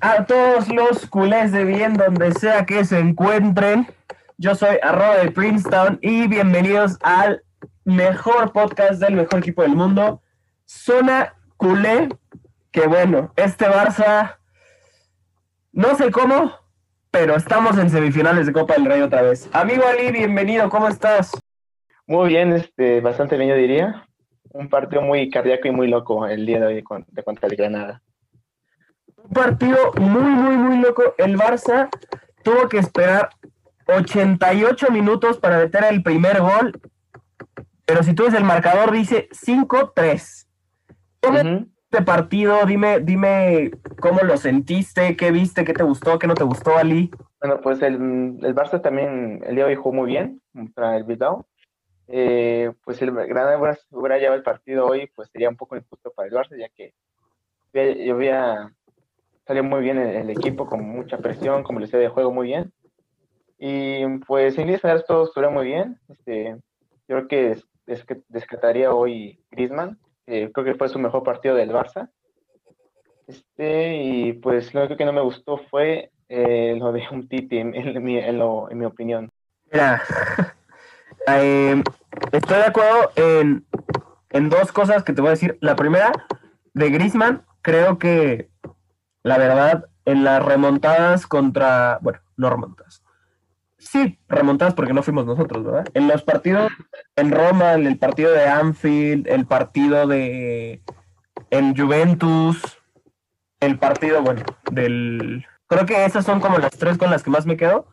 a todos los culés de bien donde sea que se encuentren. Yo soy arroba de Princeton y bienvenidos al mejor podcast del mejor equipo del mundo, Zona Culé. Que bueno, este Barça, no sé cómo, pero estamos en semifinales de Copa del Rey otra vez. Amigo Ali, bienvenido, ¿cómo estás? Muy bien, este, bastante bien yo diría. Un partido muy cardíaco y muy loco el día de hoy de contra el Granada un partido muy, muy, muy loco. El Barça tuvo que esperar 88 minutos para meter el primer gol. Pero si tú ves el marcador, dice 5-3. este partido? Dime, dime cómo lo sentiste, qué viste, qué te gustó, qué no te gustó, Ali. Bueno, pues el, el Barça también el día de hoy jugó muy bien contra el Bilbao. Eh, pues el Granada hubiera llevado el partido hoy, pues sería un poco injusto para el Barça, ya que yo había salió muy bien el, equipo, con mucha presión, les decía, de juego muy bien. Y pues en líneas todo estuvo muy bien. Este, yo creo que es, que descartaría hoy Griezmann. creo que fue su mejor partido del Barça. Este, y pues lo único que no me gustó fue eh, lo de un Titi, en, mi, en, mi opinión. Mira, eh, estoy de acuerdo en, en dos cosas que te voy a decir. La primera, de Griezmann, creo que la verdad, en las remontadas contra, bueno, no remontadas. Sí, remontadas porque no fuimos nosotros, ¿verdad? En los partidos en Roma, en el partido de Anfield, el partido de en Juventus, el partido, bueno, del creo que esas son como las tres con las que más me quedo.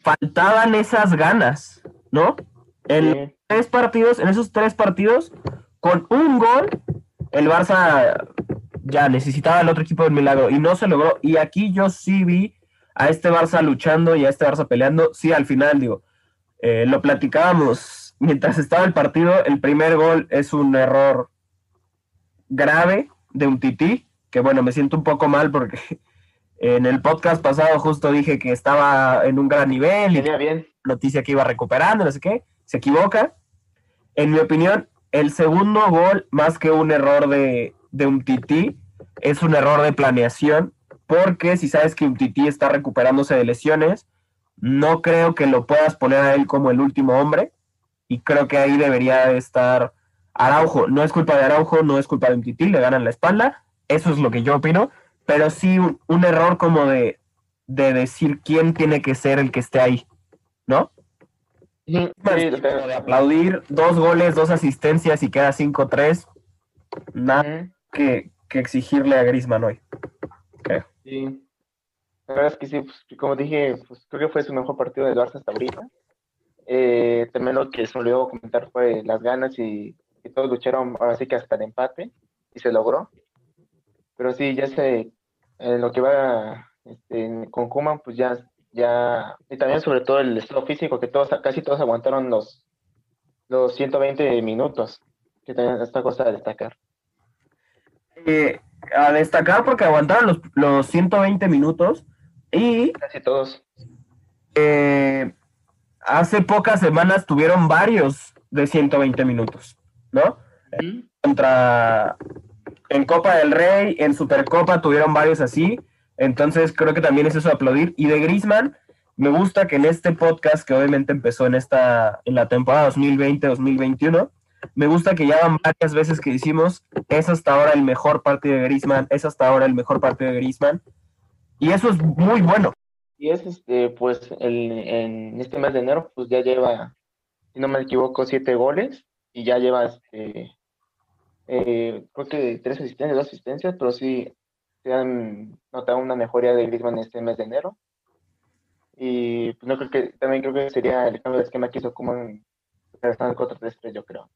Faltaban esas ganas, ¿no? En tres partidos, en esos tres partidos, con un gol, el Barça ya necesitaba el otro equipo del milagro y no se logró. Y aquí yo sí vi a este Barça luchando y a este Barça peleando. Sí, al final, digo, eh, lo platicábamos mientras estaba el partido. El primer gol es un error grave de un tití, que bueno, me siento un poco mal porque en el podcast pasado justo dije que estaba en un gran nivel y bien. noticia que iba recuperando, no sé qué, se equivoca. En mi opinión, el segundo gol, más que un error de, de un tití, es un error de planeación, porque si sabes que un tití está recuperándose de lesiones, no creo que lo puedas poner a él como el último hombre, y creo que ahí debería estar Araujo. No es culpa de Araujo, no es culpa de un tití, le ganan la espalda, eso es lo que yo opino, pero sí un, error como de, de decir quién tiene que ser el que esté ahí, ¿no? de aplaudir dos goles, dos asistencias y queda 5-3. Nada que, exigirle a Grisman hoy. Sí. La verdad es que sí, pues, como dije, pues, creo que fue su mejor partido de Barça hasta ahorita. Eh, también lo que se olvidó comentar fue las ganas y, todos lucharon ahora sí que hasta el empate y se logró. Pero sí, ya sé, en lo que va este, con Kuman, pues ya ya, y también sobre todo el estado físico, que todos, casi todos aguantaron los, los 120 minutos, que también esta cosa a destacar. Eh, a destacar porque aguantaron los, los 120 minutos y... Casi todos. Eh, hace pocas semanas tuvieron varios de 120 minutos, ¿no? Contra... En Copa del Rey, en Supercopa tuvieron varios así entonces creo que también es eso de aplaudir. Y de Grisman, me gusta que en este podcast, que obviamente empezó en esta, en la temporada 2020-2021, me gusta que ya van varias veces que hicimos, es hasta ahora el mejor partido de Grisman, es hasta ahora el mejor partido de Grisman. Y eso es muy bueno. Y es este, pues el, en este mes de enero, pues ya lleva, si no me equivoco, siete goles y ya lleva este, eh, creo que tres asistencias, dos asistencias, pero sí se han notado una mejoría de Griezmann este mes de enero. Y pues, no creo que, también creo que sería el cambio de esquema que hizo como en el 4-3-3, yo creo.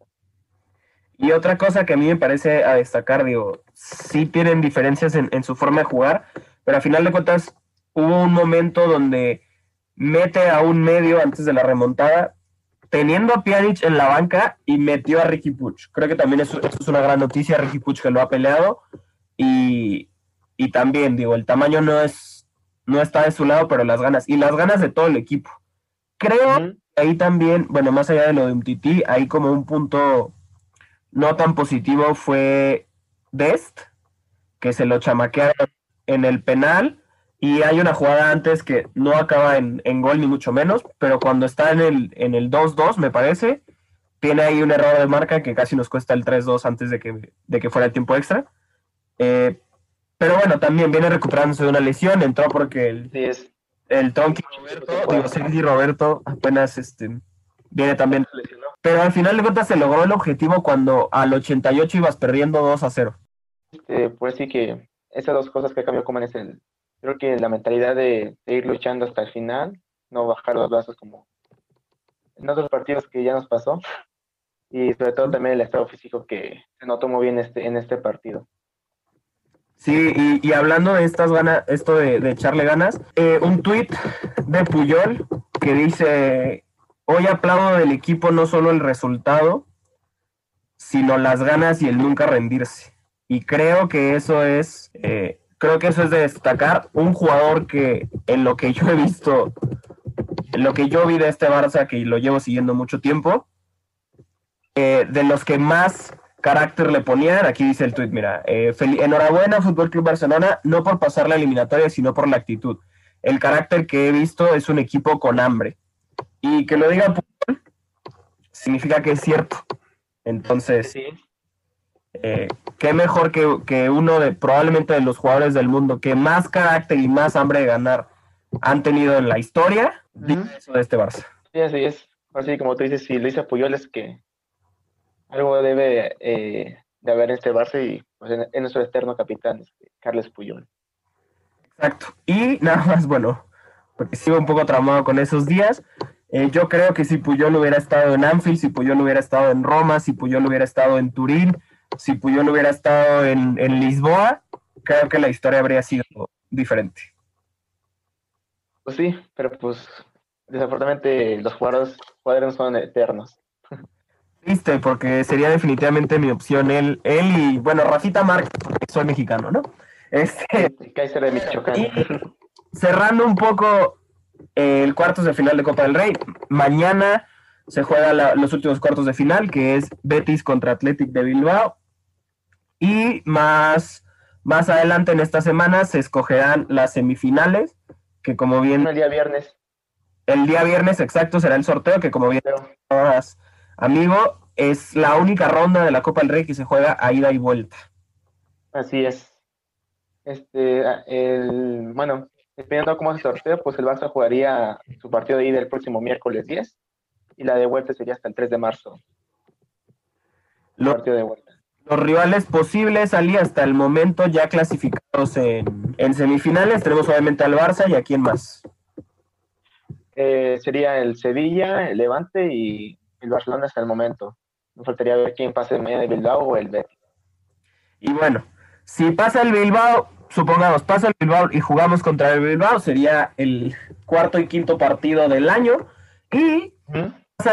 Y otra cosa que a mí me parece a destacar, digo, sí tienen diferencias en, en su forma de jugar, pero a final de cuentas hubo un momento donde mete a un medio antes de la remontada, teniendo a Pjanic en la banca y metió a Ricky Puch. Creo que también eso, eso, es una gran noticia, Ricky Puch que lo ha peleado y, y también, digo, el tamaño no es, no está de su lado, pero las ganas, y las ganas de todo el equipo. Creo que ahí también, bueno, más allá de lo de un tití, ahí como un punto no tan positivo fue Dest, que se lo chamaquearon en el penal y hay una jugada antes que no acaba en, gol ni mucho menos, pero cuando está en el, en el 2-2, me parece, tiene ahí un error de marca que casi nos cuesta el 3-2 antes de que, de que fuera el tiempo extra. Eh, pero bueno, también viene recuperándose de una lesión, entró porque el, es. el Tonki Roberto, Roberto apenas este, viene también. Pero al final de cuentas se logró el objetivo cuando al 88 ibas perdiendo 2 a 0. Este, pues sí que esas dos cosas que cambió como es el, creo que la mentalidad de, ir luchando hasta el final, no bajar los brazos como en otros partidos que ya nos pasó, y sobre todo también el estado físico que se notó muy bien este, en este partido. Sí, y, hablando de estas ganas, esto de, echarle ganas, eh, un tuit de Puyol que dice, hoy aplaudo del equipo no solo el resultado, sino las ganas y el nunca rendirse. Y creo que eso es eh, creo que eso es de destacar. Un jugador que en lo que yo he visto, en lo que yo vi de este Barça, que lo llevo siguiendo mucho tiempo, eh, de los que más carácter le ponían, aquí dice el tweet, mira, eh, enhorabuena Fútbol Club Barcelona, no por pasar la eliminatoria, sino por la actitud. El carácter que he visto es un equipo con hambre. Y que lo diga significa que es cierto. Entonces, sí. Eh, qué mejor que, uno de probablemente de los jugadores del mundo que más carácter y más hambre de ganar han tenido en la historia, de este Barça. Sí, así es. Así como tú dices, si Luis Puyol es que algo debe eh, de haber en este Barça y pues, en, nuestro externo capitán, este, Carles Puyol. Exacto. Y nada más, bueno, porque sigo un poco traumado con esos días. Eh, yo creo que si Puyol hubiera estado en Anfield, si Puyol hubiera estado en Roma, si Puyol hubiera estado en Turín, si Puyol hubiera estado en, Lisboa, creo que la historia habría sido diferente. Pues sí, pero pues desafortunadamente los jugadores, jugadores son eternos. Triste, porque sería definitivamente mi opción él, él y, bueno, Rafita Márquez, porque soy mexicano, ¿no? Este, de Michoacán. Y cerrando un poco el cuartos de final de Copa del Rey, mañana se juega los últimos cuartos de final, que es Betis contra Athletic de Bilbao. Y más, más adelante en esta semana se escogerán las semifinales, que como bien... El día viernes. El día viernes, exacto, será el sorteo, que como bien amigo, es la única ronda de la Copa del Rey que se juega a ida y vuelta. Así es. Este, el, bueno, dependiendo cómo se sorteo, pues el Barça jugaría su partido de ida el próximo miércoles 10 y la de vuelta sería hasta el 3 de marzo. partido de vuelta los rivales posibles salí hasta el momento ya clasificados en, semifinales. Tenemos obviamente al Barça y a quién más. Eh, sería el Sevilla, el Levante y el Barcelona hasta el momento. Nos faltaría ver quién pasa el medio de Bilbao o el Betis. Y bueno, si pasa el Bilbao, supongamos, pasa el Bilbao y jugamos contra el Bilbao, sería el cuarto y quinto partido del año. Y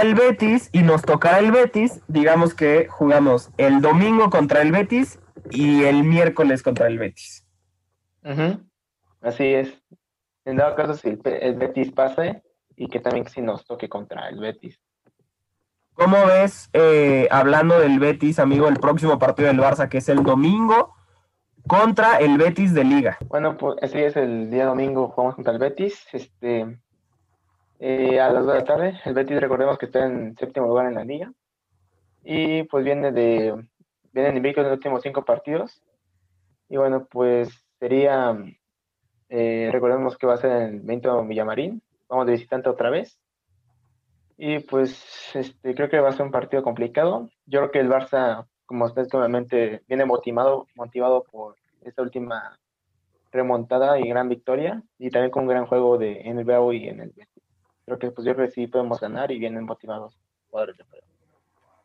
el Betis y nos tocará el Betis, digamos que jugamos el domingo contra el Betis y el miércoles contra el Betis. Así es. En dado caso, si el, Betis pase y que también si nos toque contra el Betis. ¿Cómo ves, eh, hablando del Betis, amigo, el próximo partido del Barça, que es el domingo contra el Betis de Liga? Bueno, pues así es, el día domingo jugamos contra el Betis. Este, eh, a las 2 de la tarde. El Betis, recordemos que está en séptimo lugar en la liga. Y pues viene de viene invicto en los últimos cinco partidos. Y bueno, pues sería, eh, recordemos que va a ser en el Benito Villamarín. Vamos de visitante otra vez. Y pues este, creo que va a ser un partido complicado. Yo creo que el Barça, como ustedes obviamente, viene motivado, motivado por esta última remontada y gran victoria. Y también con un gran juego de, en el BAU y en el Betis creo que pues yo creo que sí podemos ganar y vienen motivados jugadores de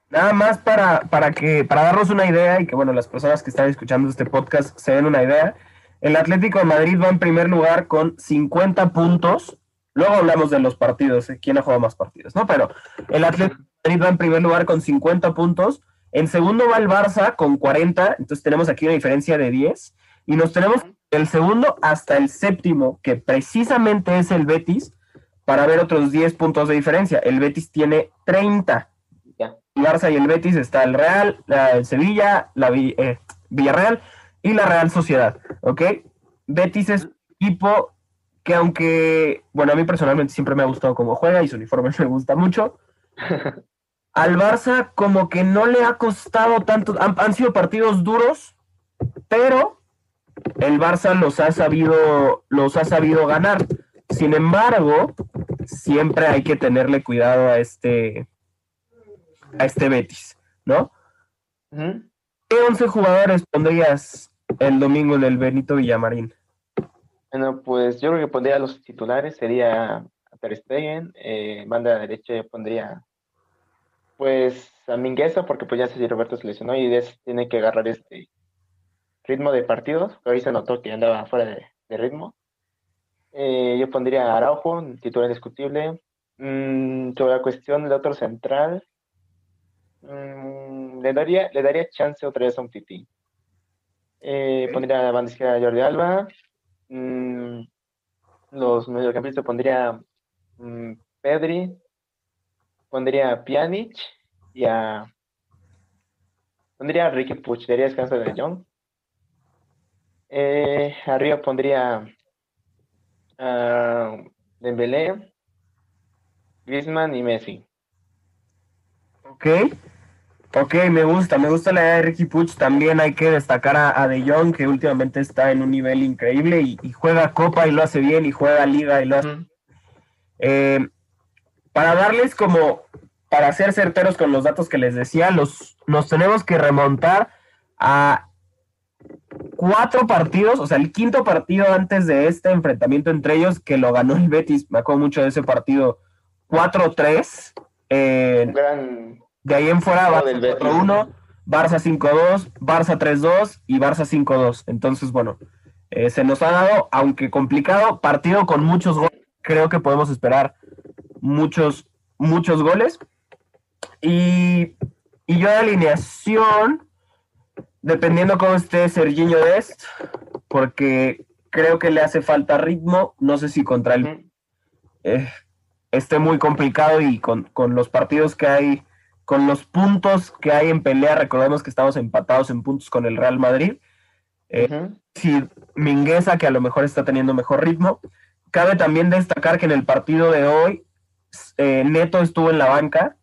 Nada más para, para que, para darnos una idea y que bueno, las personas que están escuchando este podcast se den una idea. El Atlético de Madrid va en primer lugar con 50 puntos. Luego hablamos de los partidos, eh, quién ha jugado más partidos, ¿no? Pero el Atlético de Madrid va en primer lugar con 50 puntos. En segundo va el Barça con 40. Entonces tenemos aquí una diferencia de 10. Y nos tenemos el segundo hasta el séptimo, que precisamente es el Betis, para ver otros 10 puntos de diferencia. El Betis tiene 30. El Barça y el Betis está el Real, el Sevilla, la eh, Villarreal y la Real Sociedad. ¿Ok? Betis es un equipo que aunque, bueno, a mí personalmente siempre me ha gustado cómo juega y su uniforme me gusta mucho, al Barça como que no le ha costado tanto, han, han sido partidos duros, pero el Barça los ha sabido, los ha sabido ganar. Sin embargo, siempre hay que tenerle cuidado a este, a este Betis, ¿no? ¿Qué 11 jugadores pondrías el domingo en el Benito Villamarín? Bueno, pues yo creo que pondría los titulares, sería a Ter Stegen, eh, banda derecha yo pondría pues a Mingueza, porque pues ya sé si Roberto se lesionó y tiene que agarrar este ritmo de partidos, que hoy se notó que andaba fuera de, de ritmo. Eh, yo pondría a Araujo, titular indiscutible. Mm, sobre la cuestión del otro central, mm, le daría, le daría chance otra vez a un Titi. Eh. Pondría a la banda izquierda a Jordi Alba. Mm, los mediocampistas pondría mm, Pedri, pondría a Pjanic y a pondría a Ricky Puch, daría descanso De Jong. Eh, arriba pondría a Dembélé, Griezmann y Messi. Ok, ok, me gusta, me gusta la idea de Ricky Puch. También hay que destacar a, a De Jong, que últimamente está en un nivel increíble y, y juega Copa y lo hace bien, y juega Liga y lo hace. Ujú. Eh, para darles como, para ser certeros con los datos que les decía, los, nos tenemos que remontar a cuatro partidos, o sea, el quinto partido antes de este enfrentamiento entre ellos, que lo ganó el Betis, me acuerdo mucho de ese partido, 4-3. eh, Un gran de ahí en fuera, Barça del Betis. 4-1, Barça 5-2, Barça 3-2 y Barça 5-2. Entonces, bueno, eh, se nos ha dado, aunque complicado, partido con muchos goles. Creo que podemos esperar muchos, muchos goles. Y, y yo de alineación, dependiendo cómo esté Serginho Dest, porque creo que le hace falta ritmo. No sé si contra el eh, esté muy complicado y con, con los partidos que hay, con los puntos que hay en pelea, recordemos que estamos empatados en puntos con el Real Madrid. Eh. Si Mingueza, que a lo mejor está teniendo mejor ritmo. Cabe también destacar que en el partido de hoy, eh, Neto estuvo en la banca,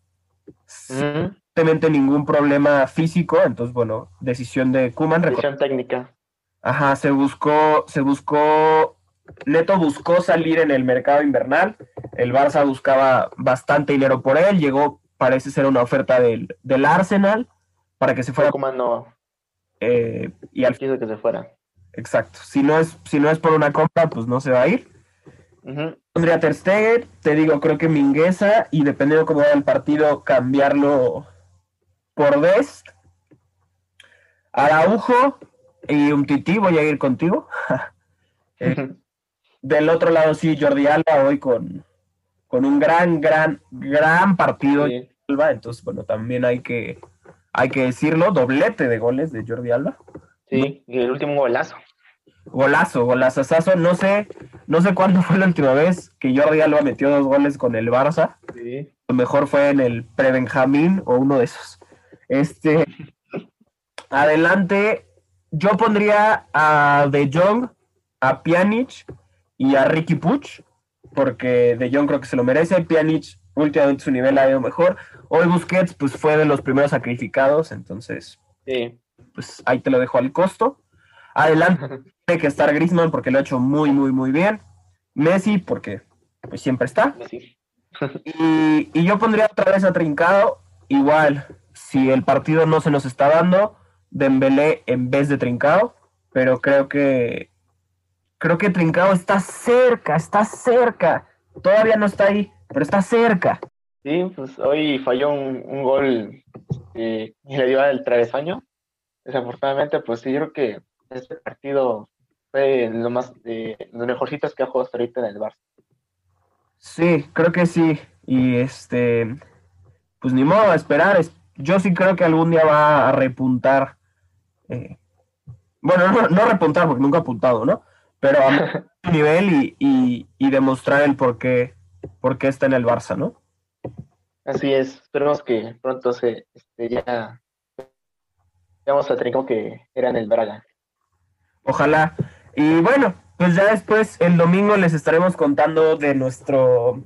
simplemente ningún problema físico, entonces, bueno, decisión de Kuman. Decisión técnica. Ajá, se buscó, se buscó, Neto buscó salir en el mercado invernal, el Barça buscaba bastante dinero por él, llegó, parece ser una oferta del, del Arsenal para que se fuera, Como no eh, y al quiso que se fuera. exacto, si no es, si no es por una compra, pues no se va a ir. Ujú. Pondría a Ter Stegen, te digo, creo que Mingueza, y dependiendo cómo vaya el partido, cambiarlo por Dest. Araujo y un tití, voy a ir contigo. Eh. Del otro lado, sí, Jordi Alba hoy con, con un gran, gran, gran partido. Sí. Alba, entonces, bueno, también hay que, hay que decirlo, doblete de goles de Jordi Alba. Sí, y el último golazo. Golazo, golazazazo. No sé, no sé cuándo fue la última vez que Jordi Alba metió dos goles con el Barça. Sí. A lo mejor fue en el pre-Benjamín o uno de esos. Este, adelante, yo pondría a De Jong, a Pjanic y a Ricky Puch, porque De Jong creo que se lo merece. Pjanic últimamente su nivel ha ido mejor. Hoy Busquets pues fue de los primeros sacrificados, entonces Sí. pues ahí te lo dejo al costo. Adelante tiene que estar Griezmann porque lo ha hecho muy, muy, muy bien. Messi porque pues siempre está. Y, y yo pondría otra vez a Trincado, igual, si el partido no se nos está dando, Dembélé en vez de Trincado, pero creo que creo que Trincado está cerca, está cerca. Todavía no está ahí, pero está cerca. Sí, pues hoy falló un, un gol y le dio al travesaño. Desafortunadamente, pues sí, yo creo que este partido fue lo más de los mejorcitos que ha jugado hasta ahorita en el Barça. Sí, creo que sí. Y este, pues ni modo a esperar. Es- Yo sí creo que algún día va a repuntar. eh, bueno, no, no repuntar porque nunca ha apuntado, ¿no? Pero a nivel y, y- y demostrar el por qué, por qué está en el Barça, ¿no? Así es, esperemos que pronto se este, ya veamos a Trincao que era en el Braga. Ojalá. Y bueno, pues ya después el domingo les estaremos contando de nuestro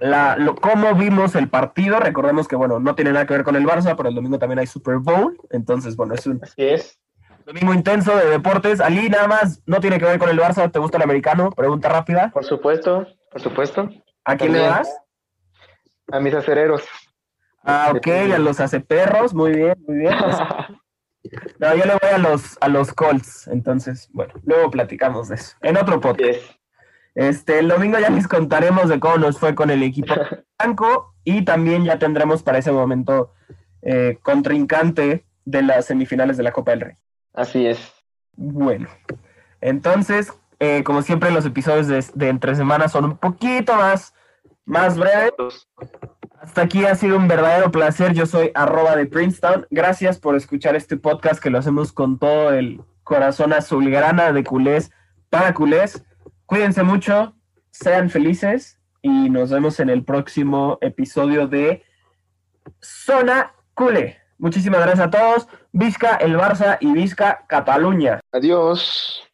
la, lo, cómo vimos el partido. Recordemos que, bueno, no tiene nada que ver con el Barça, pero el domingo también hay Super Bowl. Entonces, bueno, es un Así es. domingo intenso de deportes. Ali, nada más, no tiene que ver con el Barça. ¿Te gusta el americano? Pregunta rápida. Por supuesto, por supuesto. ¿A quién le das? A mis acereros. Ah, ok, a los perros. Muy bien, muy bien. No, yo le voy a los, a los Colts. Entonces, bueno, luego platicamos de eso. En otro podcast. Yes. Este, el domingo ya les contaremos de cómo nos fue con el equipo blanco y también ya tendremos para ese momento eh, contrincante de las semifinales de la Copa del Rey. Así es. Bueno, entonces, eh, como siempre, los episodios de, de entre semanas son un poquito más, más breves. Hasta aquí ha sido un verdadero placer. Yo soy arroba de Princeton. Gracias por escuchar este podcast que lo hacemos con todo el corazón azulgrana de culés para culés. Cuídense mucho, sean felices y nos vemos en el próximo episodio de Zona Culé. Muchísimas gracias a todos. Vizca el Barça y Vizca Cataluña. Adiós.